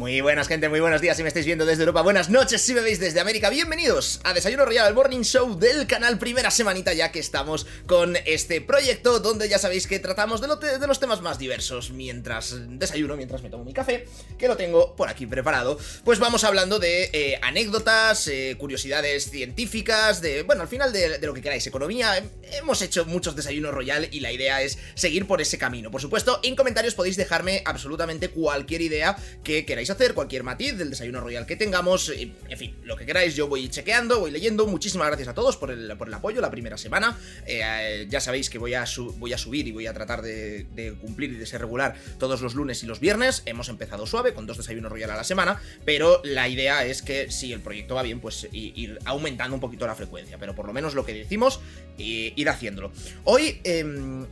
Muy buenas gente, muy buenos días si me estáis viendo desde Europa, buenas noches si me veis desde América, bienvenidos a Desayuno Royal, el Morning Show del canal, primera semanita ya que estamos con este proyecto donde ya sabéis que tratamos de, los temas más diversos mientras desayuno, mientras me tomo mi café, que lo tengo por aquí preparado, pues vamos hablando de eh, anécdotas, eh, curiosidades científicas, de, bueno, al final de, de, lo que queráis, economía, hemos hecho muchos desayunos Royal y la idea es seguir por ese camino, por supuesto, en comentarios podéis dejarme absolutamente cualquier idea que queráis hacer, cualquier matiz del desayuno royal que tengamos, en fin, lo que queráis, yo voy chequeando, voy leyendo. Muchísimas gracias a todos por el, por el apoyo la primera semana. Eh, ya sabéis que voy a, voy a subir y voy a tratar de, cumplir y de ser regular todos los lunes y los viernes. Hemos empezado suave, con dos desayunos royal a la semana, pero la idea es que si el proyecto va bien, pues ir aumentando un poquito la frecuencia. Pero por lo menos lo que decimos, ir haciéndolo. Hoy... Em,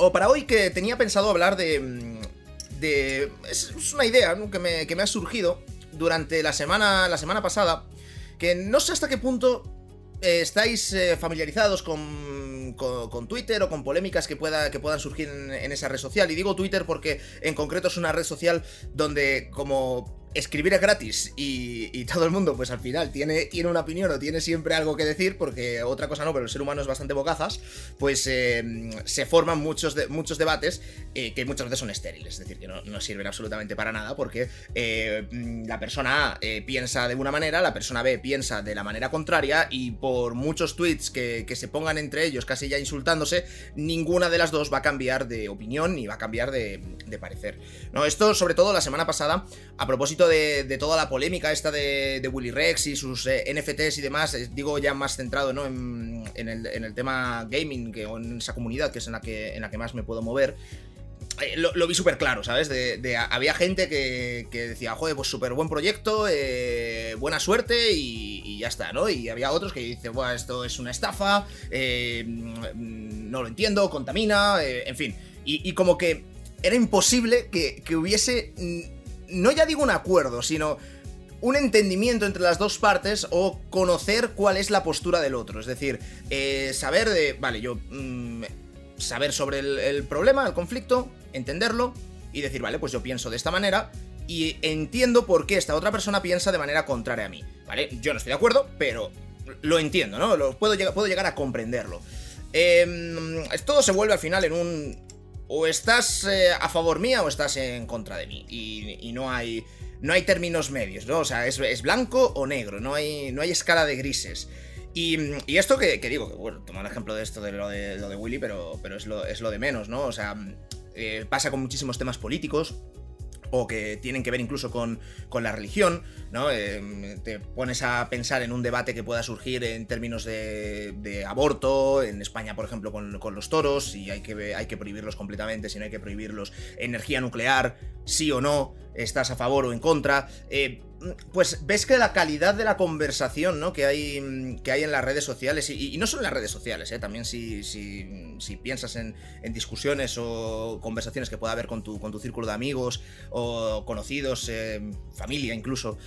o para hoy que tenía pensado hablar de, es, una idea que, me, ha surgido durante la semana, la semana pasada, que no sé hasta qué punto eh, estáis eh, familiarizados con, con, Twitter o con polémicas que, pueda, que puedan surgir en, esa red social. Y digo Twitter porque en concreto es una red social donde como escribir es gratis y, todo el mundo, pues al final, tiene, tiene una opinión o tiene siempre algo que decir, porque otra cosa no, pero el ser humano es bastante bocazas, pues eh, se forman muchos, muchos debates eh, que muchas veces son estériles, es decir, que no, sirven absolutamente para nada, porque eh, la persona A piensa de una manera, la persona B piensa de la manera contraria, y por muchos tweets que, se pongan entre ellos casi ya insultándose, ninguna de las dos va a cambiar de opinión ni va a cambiar de, de parecer. No, esto sobre todo la semana pasada, a propósito de, toda la polémica esta de, Willy Rex y sus eh, NFTs y demás, eh, digo ya más centrado ¿no? en, el, tema gaming que, o en esa comunidad que es en la que, en la que más me puedo mover, eh, lo, vi súper claro, ¿sabes? De, había gente que, decía, joder, pues súper buen proyecto, buena suerte y, ya está, ¿no? Y había otros que dicen, bueno, esto es una estafa, no lo entiendo, contamina, en fin. Y, como que era imposible que, que hubiese no ya digo un acuerdo, sino un entendimiento entre las dos partes o conocer cuál es la postura del otro. Es decir, eh, saber de, vale, yo mm, saber sobre el, problema, el conflicto, entenderlo y decir, vale, pues yo pienso de esta manera y entiendo por qué esta otra persona piensa de manera contraria a mí. ¿Vale? Yo no estoy de acuerdo, pero lo entiendo, ¿no? Lo, puedo, puedo llegar a comprenderlo. Eh, todo se vuelve al final en un o estás eh, a favor mía o estás en contra de mí. Y, no hay. No hay términos medios, ¿no? O sea, es, blanco o negro, no hay, no hay escala de grises. Y, esto que, digo, que bueno, toma el ejemplo de esto de lo de, lo de Willy, pero, pero es, lo, es lo de menos, ¿no? O sea, eh, pasa con muchísimos temas políticos o que tienen que ver incluso con, la religión, ¿no? Eh, te pones a pensar en un debate que pueda surgir en términos de, aborto, en España, por ejemplo, con, los toros, si hay que, hay que prohibirlos completamente, si no hay que prohibirlos, energía nuclear, sí o no, estás a favor o en contra. Eh, pues ves que la calidad de la conversación ¿no? que, hay, que hay en las redes sociales, y, no solo en las redes sociales, ¿eh? también si, si, piensas en, discusiones o conversaciones que pueda haber con tu, con tu círculo de amigos o conocidos, eh, familia incluso,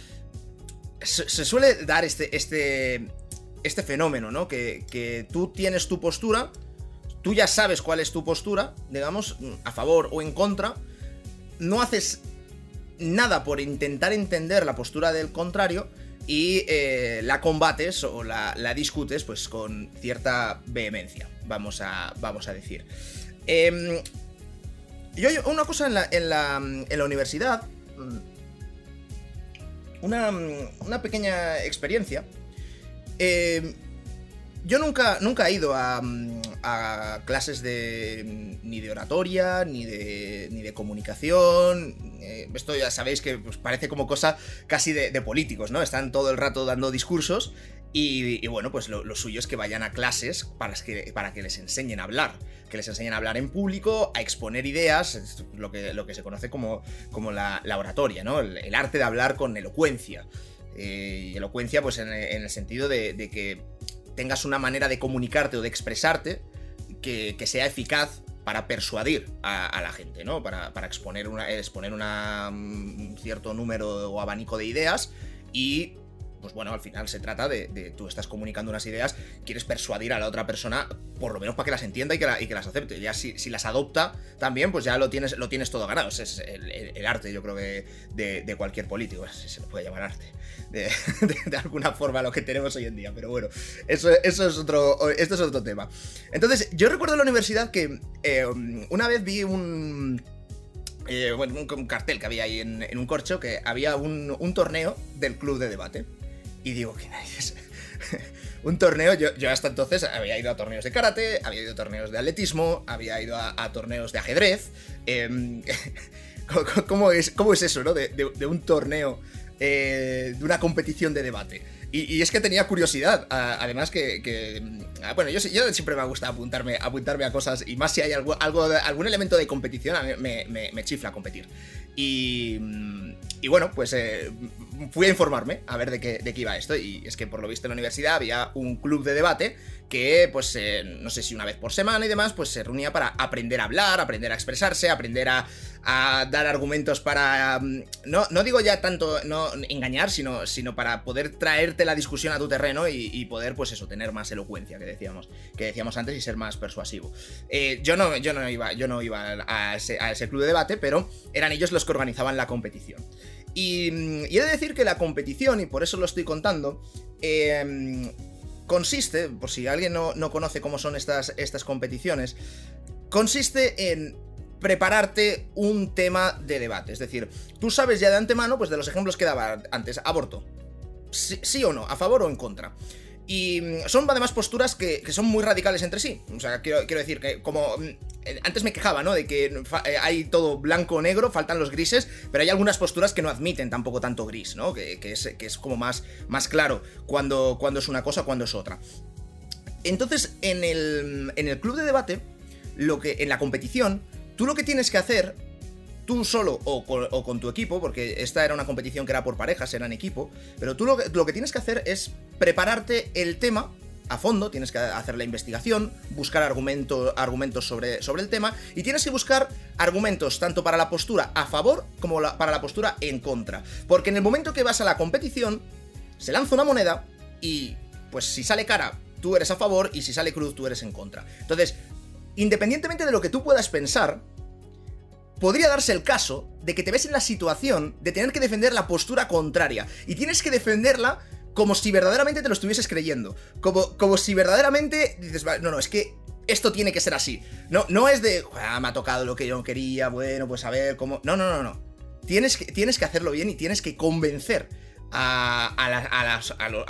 se, suele dar este, este, este fenómeno, ¿no? Que, que tú tienes tu postura, tú ya sabes cuál es tu postura, digamos, a favor o en contra, no haces nada por intentar entender la postura del contrario y eh, la combates o la, discutes pues con cierta vehemencia, vamos a, vamos a decir. Eh, yo, una cosa en la, en la, en la universidad, una, una pequeña experiencia. Eh, yo nunca, nunca he ido a, a, clases de ni de oratoria, ni de, ni de comunicación. Eh, esto ya sabéis que pues, parece como cosa casi de, políticos, ¿no? Están todo el rato dando discursos y, bueno, pues lo, suyo es que vayan a clases para que, para que les enseñen a hablar, que les enseñen a hablar en público, a exponer ideas, lo que, lo que se conoce como, como la, oratoria, ¿no? El, arte de hablar con elocuencia. Eh, y elocuencia, pues en, el sentido de que tengas una manera de comunicarte o de expresarte que, sea eficaz para persuadir a, la gente, ¿no? Para, exponer, una, exponer una, un cierto número o abanico de ideas y pues bueno, al final se trata de, tú estás comunicando unas ideas, quieres persuadir a la otra persona, por lo menos para que las entienda y que, las acepte. Ya si, las adopta también, pues ya lo tienes, lo tienes todo ganado. Ese es el, arte, yo creo que de, cualquier político, si se le puede llamar arte, de, alguna forma lo que tenemos hoy en día. Pero bueno, eso, eso es otro, esto es otro tema. Entonces, yo recuerdo en la universidad que eh, una vez vi un eh, bueno, un, cartel que había ahí en, un corcho que había un, torneo del club de debate. Y digo, ¿qué narices? un torneo, yo, yo, hasta entonces había ido a torneos de karate, había ido a torneos de atletismo, había ido a, torneos de ajedrez. Em, ¿cómo, es, ¿Cómo es eso, no? De, un torneo, eh, de una competición de debate. Y, es que tenía curiosidad, además que, mm, bueno, yo, siempre me gusta apuntarme, apuntarme a cosas y más si hay algo, algo algún elemento de competición, a mí me, me, chifla competir. Y, mm, y bueno, pues eh, fui a informarme a ver de qué, de qué iba esto y es que por lo visto en la universidad había un club de debate que pues eh, no sé si una vez por semana y demás pues se reunía para aprender a hablar, aprender a expresarse, aprender a, dar argumentos para mm, no, no digo ya tanto no engañar sino, sino para poder traerte la discusión a tu terreno y, poder pues eso tener más elocuencia que decíamos que decíamos antes y ser más persuasivo. Eh, yo no yo no iba yo no iba a ese, a ese club de debate pero eran ellos los que organizaban la competición y, he de decir que la competición, y por eso lo estoy contando, em, consiste, por si alguien no, conoce cómo son estas, estas competiciones, consiste en prepararte un tema de debate. Es decir, tú sabes ya de antemano, pues de los ejemplos que daba antes, aborto. sí o no, a favor o en contra. Y mm, son además posturas que, son muy radicales entre sí. O sea, quiero, decir que como mm, eh, antes me quejaba, ¿no? De que eh, hay todo blanco o negro, faltan los grises, pero hay algunas posturas que no admiten tampoco tanto gris, ¿no? Que, es, como más, más claro cuando, cuando es una cosa, cuando es otra. Entonces, en el, en el club de debate, lo que, en la competición, tú lo que tienes que hacer tú solo o con, tu equipo, porque esta era una competición que era por parejas, era en equipo, pero tú lo que, tienes que hacer es prepararte el tema a fondo, tienes que hacer la investigación, buscar argumentos sobre, sobre el tema y tienes que buscar argumentos tanto para la postura a favor como para la postura en contra. Porque en el momento que vas a la competición, se lanza una moneda y pues si sale cara, tú eres a favor y si sale cruz, tú eres en contra. Entonces, independientemente de lo que tú puedas pensar, podría darse el caso de que te ves en la situación de tener que defender la postura contraria. Y tienes que defenderla como si verdaderamente te lo estuvieses creyendo. Como, como si verdaderamente dices, no, no, es que esto tiene que ser así. No, no es de, me ha tocado lo que yo quería, bueno, pues a ver cómo... No, no, no, no. Tienes que, tienes que hacerlo bien y tienes que convencer a,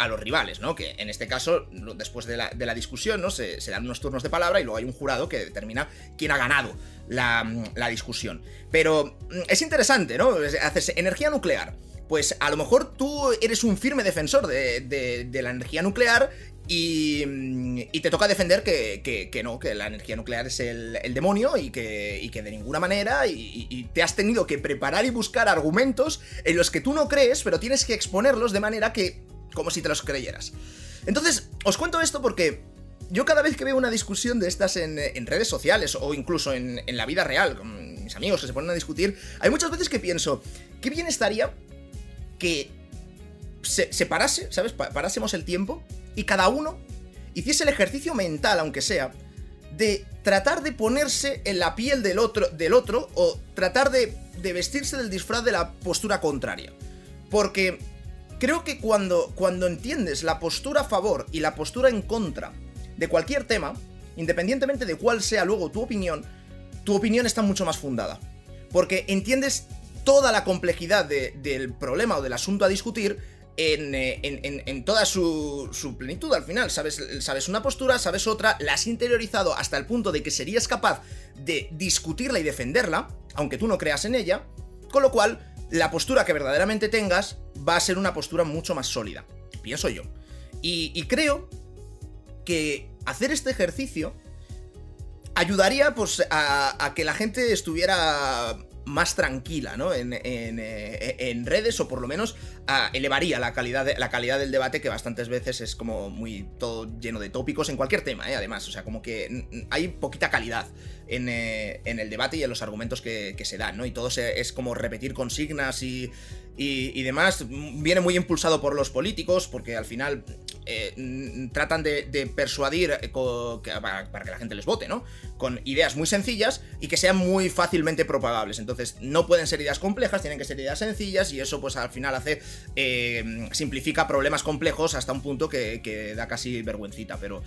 los rivales, ¿no? Que en este caso, después de la, discusión, ¿no? Se, dan unos turnos de palabra y luego hay un jurado que determina quién ha ganado la, discusión. Pero mm, es interesante, ¿no? Haces energía nuclear. Pues a lo mejor tú eres un firme defensor de la energía nuclear y, te toca defender que, no, que la energía nuclear es el, demonio y que, de ninguna manera, y, te has tenido que preparar y buscar argumentos en los que tú no crees, pero tienes que exponerlos de manera que, como si te los creyeras. Entonces, os cuento esto porque yo cada vez que veo una discusión de estas en, redes sociales o incluso en, la vida real, con mis amigos que se ponen a discutir, hay muchas veces que pienso, qué bien estaría que se, se parase, ¿sabes? Parásemos el tiempo y cada uno hiciese el ejercicio mental, aunque sea, de tratar de ponerse en la piel del otro, del otro o tratar de, vestirse del disfraz de la postura contraria. Porque creo que cuando, cuando entiendes la postura a favor y la postura en contra de cualquier tema, independientemente de cuál sea luego tu opinión, tu opinión está mucho más fundada. Porque entiendes toda la complejidad del problema o del asunto a discutir eh, en, toda su, plenitud al final. Sabes, sabes una postura, sabes otra, la has interiorizado hasta el punto de que serías capaz de discutirla y defenderla, aunque tú no creas en ella, con lo cual la postura que verdaderamente tengas va a ser una postura mucho más sólida, pienso yo. Y, creo que hacer este ejercicio ayudaría pues, a que la gente estuviera más tranquila, ¿no? En, eh, en, redes, o por lo menos elevaría la calidad, la calidad del debate, que bastantes veces es como muy todo lleno de tópicos en cualquier tema, ¿eh? Además, o sea, como que hay poquita calidad en, eh, el debate y en los argumentos que, se dan, ¿no? Y todo es como repetir consignas y, y, demás, viene muy impulsado por los políticos, porque al final eh, tratan de, persuadir eh, para, que la gente les vote, ¿no? Con ideas muy sencillas y que sean muy fácilmente propagables. Entonces, no pueden ser ideas complejas, tienen que ser ideas sencillas y eso pues al final hace... Eh, simplifica problemas complejos hasta un punto que, da casi vergüencita, pero...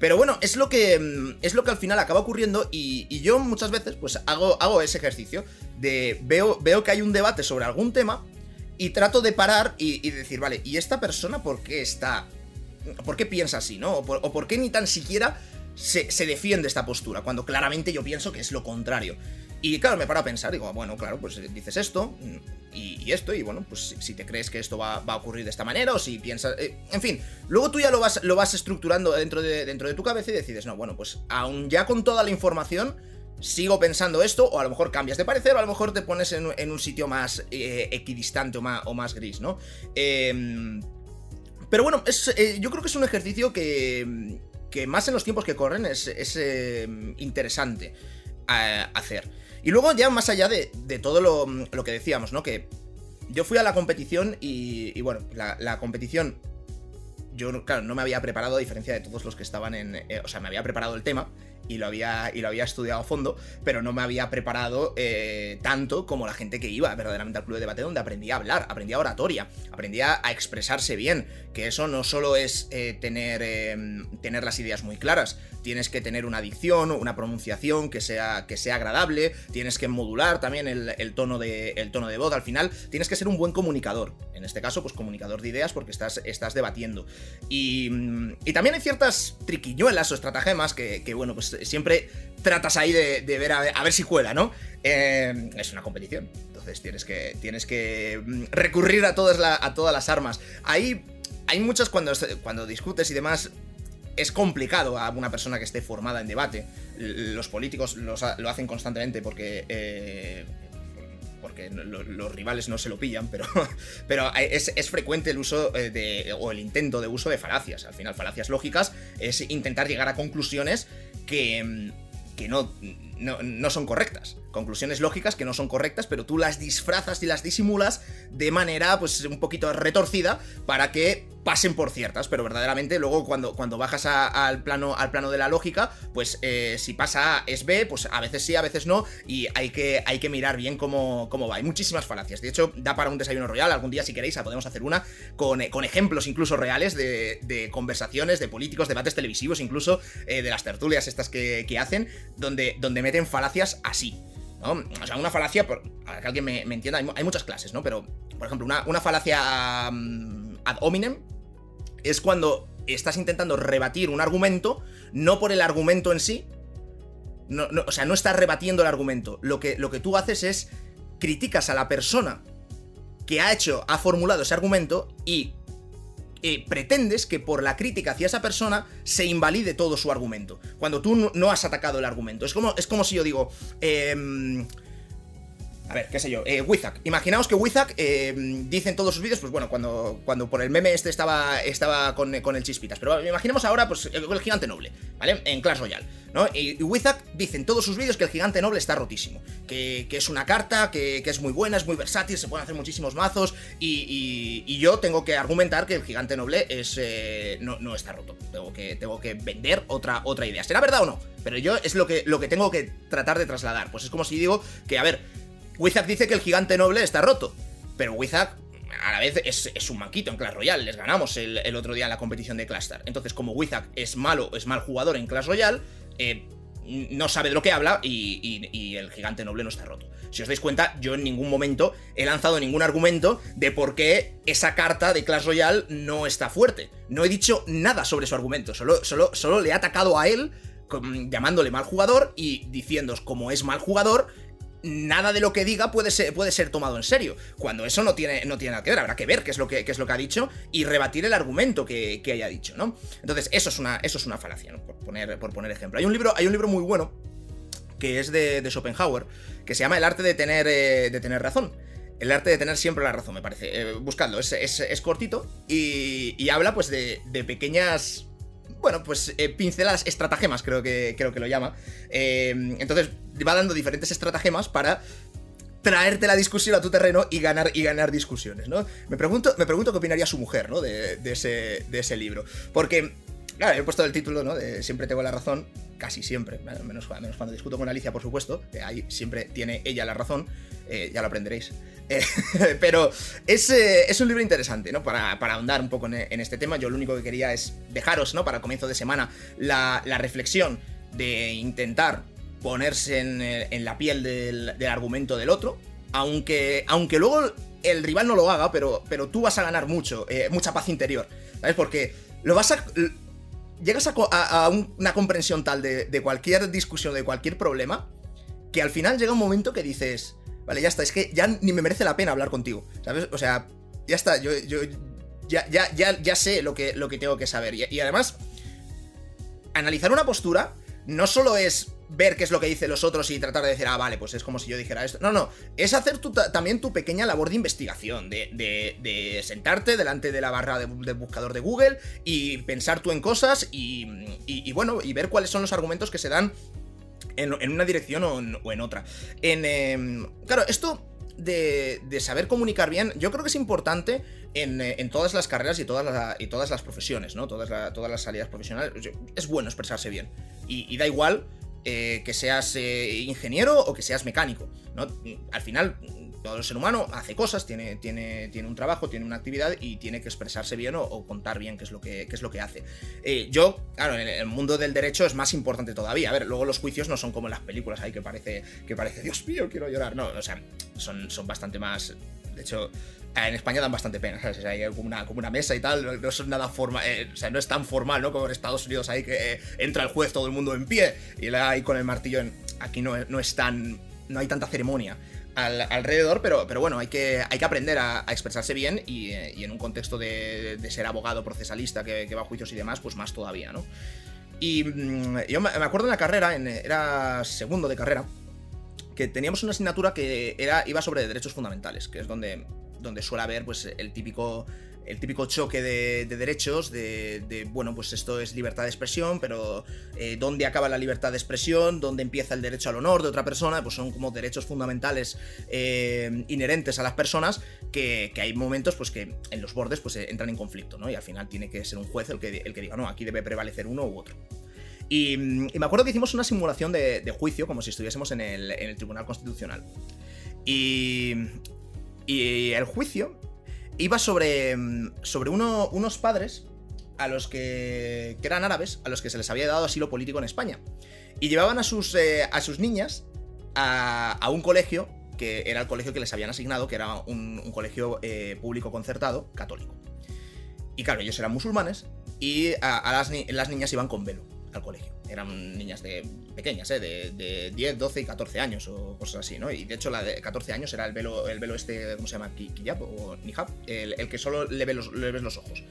Pero bueno, es lo que, es lo que al final acaba ocurriendo y, yo muchas veces pues hago, hago ese ejercicio de veo, veo que hay un debate sobre algún tema y trato de parar y, decir, vale, ¿y esta persona por qué está... ¿Por qué piensa así, no? O por, qué ni tan siquiera se, defiende esta postura, cuando claramente yo pienso que es lo contrario. Y claro, me paro a pensar, digo, bueno, claro, pues dices esto y, esto, y bueno, pues si, te crees que esto va, a ocurrir de esta manera, o si piensas. Eh, en fin, luego tú ya lo vas, lo vas estructurando dentro de, dentro de tu cabeza y decides, no, bueno, pues aún ya con toda la información, sigo pensando esto, o a lo mejor cambias de parecer, o a lo mejor te pones en, un sitio más eh, equidistante o más, o más, gris, ¿no? Em, pero bueno, eh, yo creo que es un ejercicio que, que más en los tiempos que corren es, em, interesante eh, hacer. Y luego ya más allá de, todo lo, que decíamos, ¿no? Que yo fui a la competición y, bueno, la, la competición yo, claro, no me había preparado a diferencia de todos los que estaban en... o sea, me había preparado el tema y lo había, y lo había estudiado a fondo, pero no me había preparado eh, tanto como la gente que iba verdaderamente al club de debate donde aprendía a hablar, aprendía oratoria, aprendía a expresarse bien, que eso no solo es eh, tener, em, tener las ideas muy claras, tienes que tener una dicción, una pronunciación que sea, que sea agradable, tienes que modular también el, tono de, el tono de voz, al final tienes que ser un buen comunicador, en este caso pues comunicador de ideas porque estás, estás debatiendo. Y, y también hay ciertas triquiñuelas o estratagemas que, que bueno, pues siempre tratas ahí de, ver a, ver si cuela, ¿no? Eh, es una competición, entonces tienes que, tienes que mm, recurrir a todas, a todas las armas. Ahí hay muchas cuando, cuando discutes y demás, es complicado a una persona que esté formada en debate. Los políticos lo hacen constantemente porque eh, porque los rivales no se lo pillan, pero, pero es, frecuente el uso eh, de, o el intento de uso de falacias. Al final, falacias lógicas es intentar llegar a conclusiones que, mm, que no, no, son correctas. Conclusiones lógicas que no son correctas, pero tú las disfrazas y las disimulas de manera, pues, un poquito retorcida para que pasen por ciertas, pero verdaderamente luego cuando, cuando bajas al, plano, al plano de la lógica, pues eh, si pasa A es B, pues a veces sí, a veces no, y hay que, hay que mirar bien cómo, cómo va. Hay muchísimas falacias. De hecho, da para un desayuno royal. Algún día, si queréis, podemos hacer una con, eh, con ejemplos incluso reales de, conversaciones, de políticos, debates televisivos, incluso eh, de las tertulias estas que, hacen, donde, donde meten falacias así. ¿No? O sea, una falacia, por, para que alguien me, entienda, hay, muchas clases, ¿no? Pero, por ejemplo, una, una falacia ad hominem es cuando estás intentando rebatir un argumento, no por el argumento en sí, no, o sea, no estás rebatiendo el argumento. Lo que, lo que tú haces es criticas a la persona que ha hecho, ha formulado ese argumento y eh, pretendes que por la crítica hacia esa persona se invalide todo su argumento. Cuando tú no, has atacado el argumento. Es como, es como si yo digo. Eh, a ver, qué sé yo, eh, Wizak. Imaginaos que Wizak eh, dice en todos sus vídeos, pues bueno, cuando, cuando por el meme este estaba, estaba con, el chispitas. Pero imaginemos ahora, pues, el, gigante noble, ¿vale? En Clash Royale, ¿no? Y, Wizak dice en todos sus vídeos que el gigante noble está rotísimo. Que, es una carta, que, es muy buena, es muy versátil, se pueden hacer muchísimos mazos. Y, yo tengo que argumentar que el gigante noble es eh, no, está roto. Tengo que, tengo que vender otra, otra idea. ¿Será verdad o no? Pero yo es lo que, lo que tengo que tratar de trasladar. Pues es como si digo que, a ver Wizard dice que el gigante noble está roto, pero Wizard a la vez es, un manquito en Clash Royale. Les ganamos el, otro día en la competición de Clash Star. Entonces, como Wizard es malo, es mal jugador en Clash Royale, eh, no sabe de lo que habla y, el gigante noble no está roto. Si os dais cuenta, yo en ningún momento he lanzado ningún argumento de por qué esa carta de Clash Royale no está fuerte. No he dicho nada sobre su argumento, solo, solo, solo le he atacado a él llamándole mal jugador y diciendo como es mal jugador, nada de lo que diga puede ser, puede ser tomado en serio. Cuando eso no tiene, no tiene nada que ver, habrá que ver qué es lo que, es lo que ha dicho y rebatir el argumento que, haya dicho, ¿no? Entonces, eso es una, eso es una falacia, ¿no? Por poner, por poner ejemplo. Hay un libro, hay un libro muy bueno que es de, Schopenhauer, que se llama El arte de tener, eh, de tener razón. El arte de tener siempre la razón, me parece. Eh, buscadlo, es, cortito y, habla pues de, de pequeñas bueno, pues eh, pinceladas, estratagemas, creo que, creo que lo llama. Eh, entonces va dando diferentes estratagemas para traerte la discusión a tu terreno y ganar, y ganar discusiones, ¿no? Me pregunto, me pregunto qué opinaría su mujer, ¿no? De, ese, de ese libro. Porque, claro, he puesto el título, ¿no? De Siempre tengo la razón, casi siempre, menos, menos cuando discuto con Alicia, por supuesto, que ahí siempre tiene ella la razón, eh, ya lo aprenderéis. Eh, pero es, eh, es, un libro interesante, ¿no? Para, para ahondar un poco en, este tema, yo lo único que quería es dejaros, ¿no? Para comienzo de semana, la, la reflexión de intentar ponerse en, la piel del, argumento del otro, aunque, aunque luego el rival no lo haga, pero, pero tú vas a ganar mucho, mucha paz interior, ¿sabes? Porque lo vas a... Llegas a, una comprensión tal de, cualquier discusión, de cualquier problema, que al final llega un momento que dices, vale, ya está, es que ya ni me merece la pena hablar contigo, ¿sabes? O sea, ya está, yo, yo ya, ya, ya, ya sé lo que, lo que tengo que saber. y además, analizar una postura no solo es ver qué es lo que dicen los otros y tratar de decir, ah, vale, pues es como si yo dijera esto. No, no, es hacer también tu pequeña labor de investigación, de, de, sentarte delante de la barra de, buscador de Google y pensar tú en cosas y, bueno, y ver cuáles son los argumentos que se dan en, una dirección o en, otra. En, em, claro, esto de, saber comunicar bien, yo creo que es importante en, en todas las carreras y todas, y todas las profesiones, ¿no? Todas, todas las salidas profesionales. Es bueno expresarse bien. y da igual eh, que seas eh, ingeniero o que seas mecánico. ¿no? Al final, todo ser humano hace cosas, tiene, tiene, tiene un trabajo, tiene una actividad y tiene que expresarse bien o, contar bien qué es lo que, es lo que hace. Eh, yo, claro, en el mundo del derecho es más importante todavía. A ver, luego los juicios no son como en las películas ahí que parece, que parece, Dios mío, quiero llorar. No, o sea, son, son bastante más. De hecho, en España dan bastante pena, hay como una, mesa y tal, no es nada formal, eh, o sea, no es tan formal, ¿no? Como en Estados Unidos ahí que eh, entra el juez, todo el mundo en pie, y ahí con el martillo, en, aquí no, no es tan, no hay tanta ceremonia alrededor, pero, pero bueno, hay que, hay que aprender a, expresarse bien y, eh, y, en un contexto de, ser abogado procesalista que, va a juicios y demás, pues más todavía, ¿no? Y mm, yo me acuerdo en la carrera, era segundo de carrera, que teníamos una asignatura que era, iba sobre derechos fundamentales, que es donde donde suele haber pues el típico el típico choque de, derechos, de, bueno, pues esto es libertad de expresión, pero eh, ¿dónde acaba la libertad de expresión? ¿Dónde empieza el derecho al honor de otra persona? Pues son como derechos fundamentales eh, inherentes a las personas que, hay momentos pues que en los bordes pues entran en conflicto, ¿no? Y al final tiene que ser un juez el que, el que diga, no, aquí debe prevalecer uno u otro. Y, me acuerdo que hicimos una simulación de, juicio como si estuviésemos en el, en el Tribunal Constitucional. Y, y el juicio iba sobre, sobre unos padres a los que, que eran árabes, a los que se les había dado asilo político en España. Y llevaban a sus, eh, a sus niñas a, un colegio que era el colegio que les habían asignado, que era un, colegio eh, público concertado, católico. Y claro, ellos eran musulmanes y a, las niñas iban con velo al colegio eran niñas de pequeñas, ¿eh? de, de, 10, 12 y 14 años o cosas así, ¿no? Y de hecho la de 14 años era el velo, el velo este, ¿cómo se llama? Kiyab o Nihab, el, el que solo le, ve los, le ves los ojos.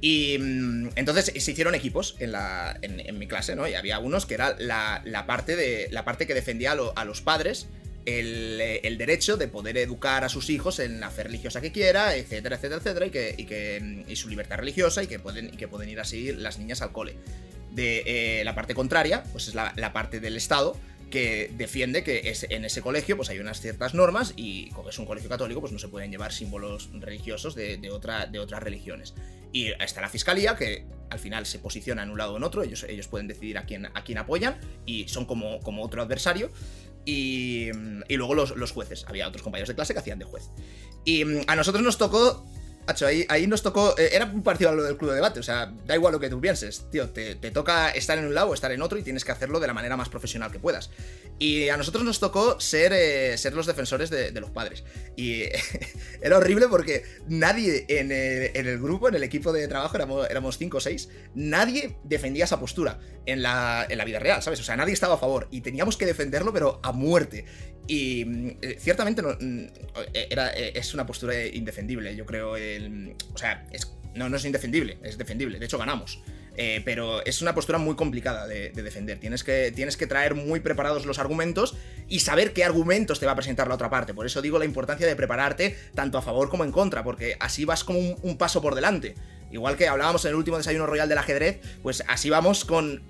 Y mm, entonces se hicieron equipos en, la, en, mi clase, ¿no? Y había unos que era la, la parte, de, la parte que defendía a, los padres el, el, derecho de poder educar a sus hijos en la fe religiosa que quiera, etcétera, etcétera, etcétera, y que, y que y su libertad religiosa y que pueden, y que pueden ir así las niñas al cole de eh, la parte contraria, pues es la, parte del Estado que defiende que es, en ese colegio pues hay unas ciertas normas y como es un colegio católico pues no se pueden llevar símbolos religiosos de, de otras religiones. Y está la fiscalía que al final se posiciona en un lado o en otro, ellos, ellos pueden decidir a quién, a quién apoyan y son como, como otro adversario. Y, luego los, los, jueces, había otros compañeros de clase que hacían de juez. Y mm, a nosotros nos tocó ahí, nos tocó. Eh, era un parecido a lo del club de debate. O sea, da igual lo que tú pienses, tío. Te, toca estar en un lado o estar en otro y tienes que hacerlo de la manera más profesional que puedas. Y a nosotros nos tocó ser, eh, ser los defensores de, los padres. Y era horrible porque nadie en el, grupo, en el equipo de trabajo, éramos 5 o 6, nadie defendía esa postura en la, en la vida real, ¿sabes? O sea, nadie estaba a favor y teníamos que defenderlo, pero a muerte. Y mm, eh, ciertamente mm, era, es una postura indefendible, yo creo. O sea, no, no es indefendible, es defendible. De hecho, ganamos. pero es una postura muy complicada de, defender. Tienes que, tienes que traer muy preparados los argumentos y saber qué argumentos te va a presentar la otra parte. Por eso digo la importancia de prepararte tanto a favor como en contra, porque así vas como un paso por delante. Igual que hablábamos en el último desayuno royal del ajedrez, pues así vamos con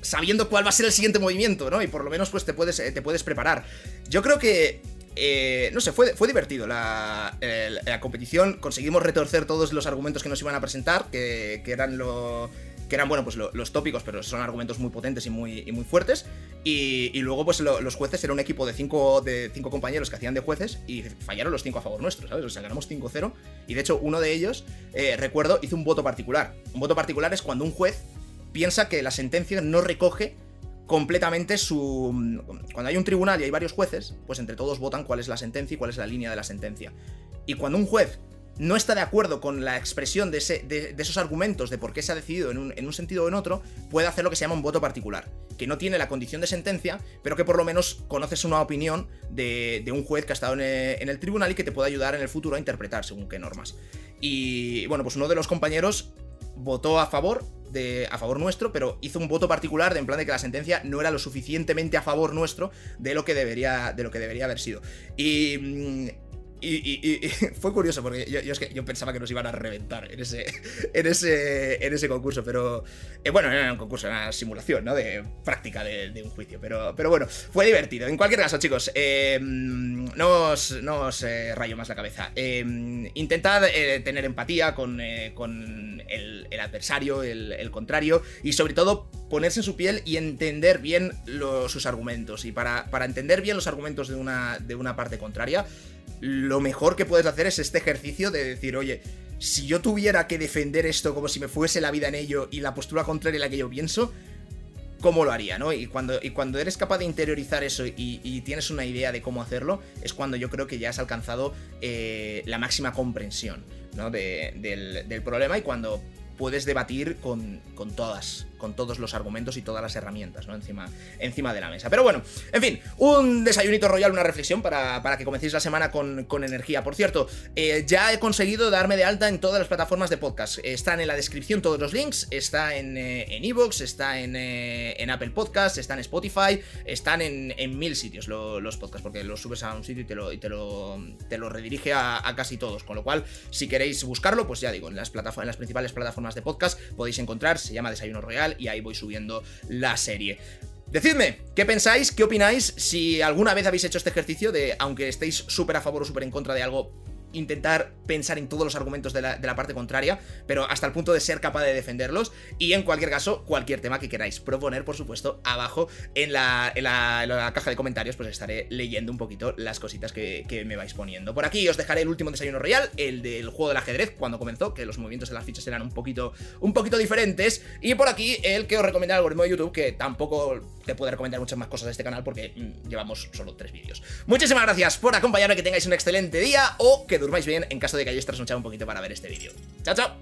sabiendo cuál va a ser el siguiente movimiento, ¿no? Y por lo menos pues te puedes, eh, te puedes preparar. Yo creo que eh, no sé, fue, fue divertido la, la, competición. Conseguimos retorcer todos los argumentos que nos iban a presentar, que, que eran lo que eran, bueno, pues los tópicos, pero son argumentos muy potentes y muy, muy fuertes. Y, luego, pues los jueces era un equipo de cinco, de cinco compañeros que hacían de jueces y fallaron los cinco a favor nuestro, ¿sabes? O sea, ganamos 5-0. Y de hecho, uno de ellos, eh, recuerdo, hizo un voto particular. Un voto particular es cuando un juez piensa que la sentencia no recoge completamente su... Cuando hay un tribunal y hay varios jueces, pues entre todos votan cuál es la sentencia y cuál es la línea de la sentencia. Y cuando un juez no está de acuerdo con la expresión de, esos argumentos de por qué se ha decidido en un, sentido o en otro, puede hacer lo que se llama un voto particular, que no tiene la condición de sentencia, pero que por lo menos conoces una opinión de, un juez que ha estado en el, tribunal y que te puede ayudar en el futuro a interpretar según qué normas. Y bueno, pues uno de los compañeros votó a favor de, a favor nuestro, pero hizo un voto particular de en plan de que la sentencia no era lo suficientemente a favor nuestro de lo que debería, de lo que debería haber sido. Y mm, y, fue curioso porque yo, es que yo pensaba que nos iban a reventar en ese, en ese, en ese concurso, pero eh, bueno, no era un concurso, era una simulación, ¿no? De práctica de, un juicio, pero, pero bueno, fue divertido. En cualquier caso, chicos, eh, no os, eh, rayo más la cabeza. intentad tener empatía con, el, adversario, el, contrario, y sobre todo ponerse en su piel y entender bien sus argumentos. Y para, entender bien los argumentos de una parte contraria, lo mejor que puedes hacer es este ejercicio de decir, oye, si yo tuviera que defender esto como si me fuese la vida en ello y la postura contraria a la que yo pienso, ¿cómo lo haría, no? Y cuando, y cuando eres capaz de interiorizar eso y, tienes una idea de cómo hacerlo, es cuando yo creo que ya has alcanzado eh, la máxima comprensión, ¿no? del, del problema y cuando puedes debatir con, con todas con todos los argumentos y todas las herramientas, ¿no? Encima, encima de la mesa. Pero bueno, en fin, un desayunito royal, una reflexión para, para que comencéis la semana con, energía. Por cierto, eh, ya he conseguido darme de alta en todas las plataformas de podcast. Están en la descripción todos los links, está en Evox, está en, eh, en, Apple Podcasts, está en Spotify, están en, mil sitios los podcasts, porque los subes a un sitio y te lo, te lo, te lo redirige a, casi todos. Con lo cual, si queréis buscarlo, pues ya digo, en las, en las principales plataformas de podcast podéis encontrar, se llama Desayuno Royal y ahí voy subiendo la serie. Decidme, ¿qué pensáis? ¿Qué opináis? Si alguna vez habéis hecho este ejercicio de, aunque estéis súper a favor o súper en contra de algo, intentar pensar en todos los argumentos de la, parte contraria, pero hasta el punto de ser capaz de defenderlos. Y en cualquier caso, cualquier tema que queráis proponer, por supuesto, abajo en la, caja de comentarios, pues estaré leyendo un poquito las cositas que, me vais poniendo. Por aquí os dejaré el último desayuno real, el del juego del ajedrez, cuando comenzó, que los movimientos de las fichas eran un poquito, un poquito diferentes. Y por aquí el que os recomendé el algoritmo de YouTube, que tampoco te puede recomendar muchas más cosas de este canal porque mm, llevamos solo tres vídeos. Muchísimas gracias por acompañarme, que tengáis un excelente día o que durmáis bien en caso de que hayáis trasnochado un poquito para ver este vídeo. ¡Chao, chao!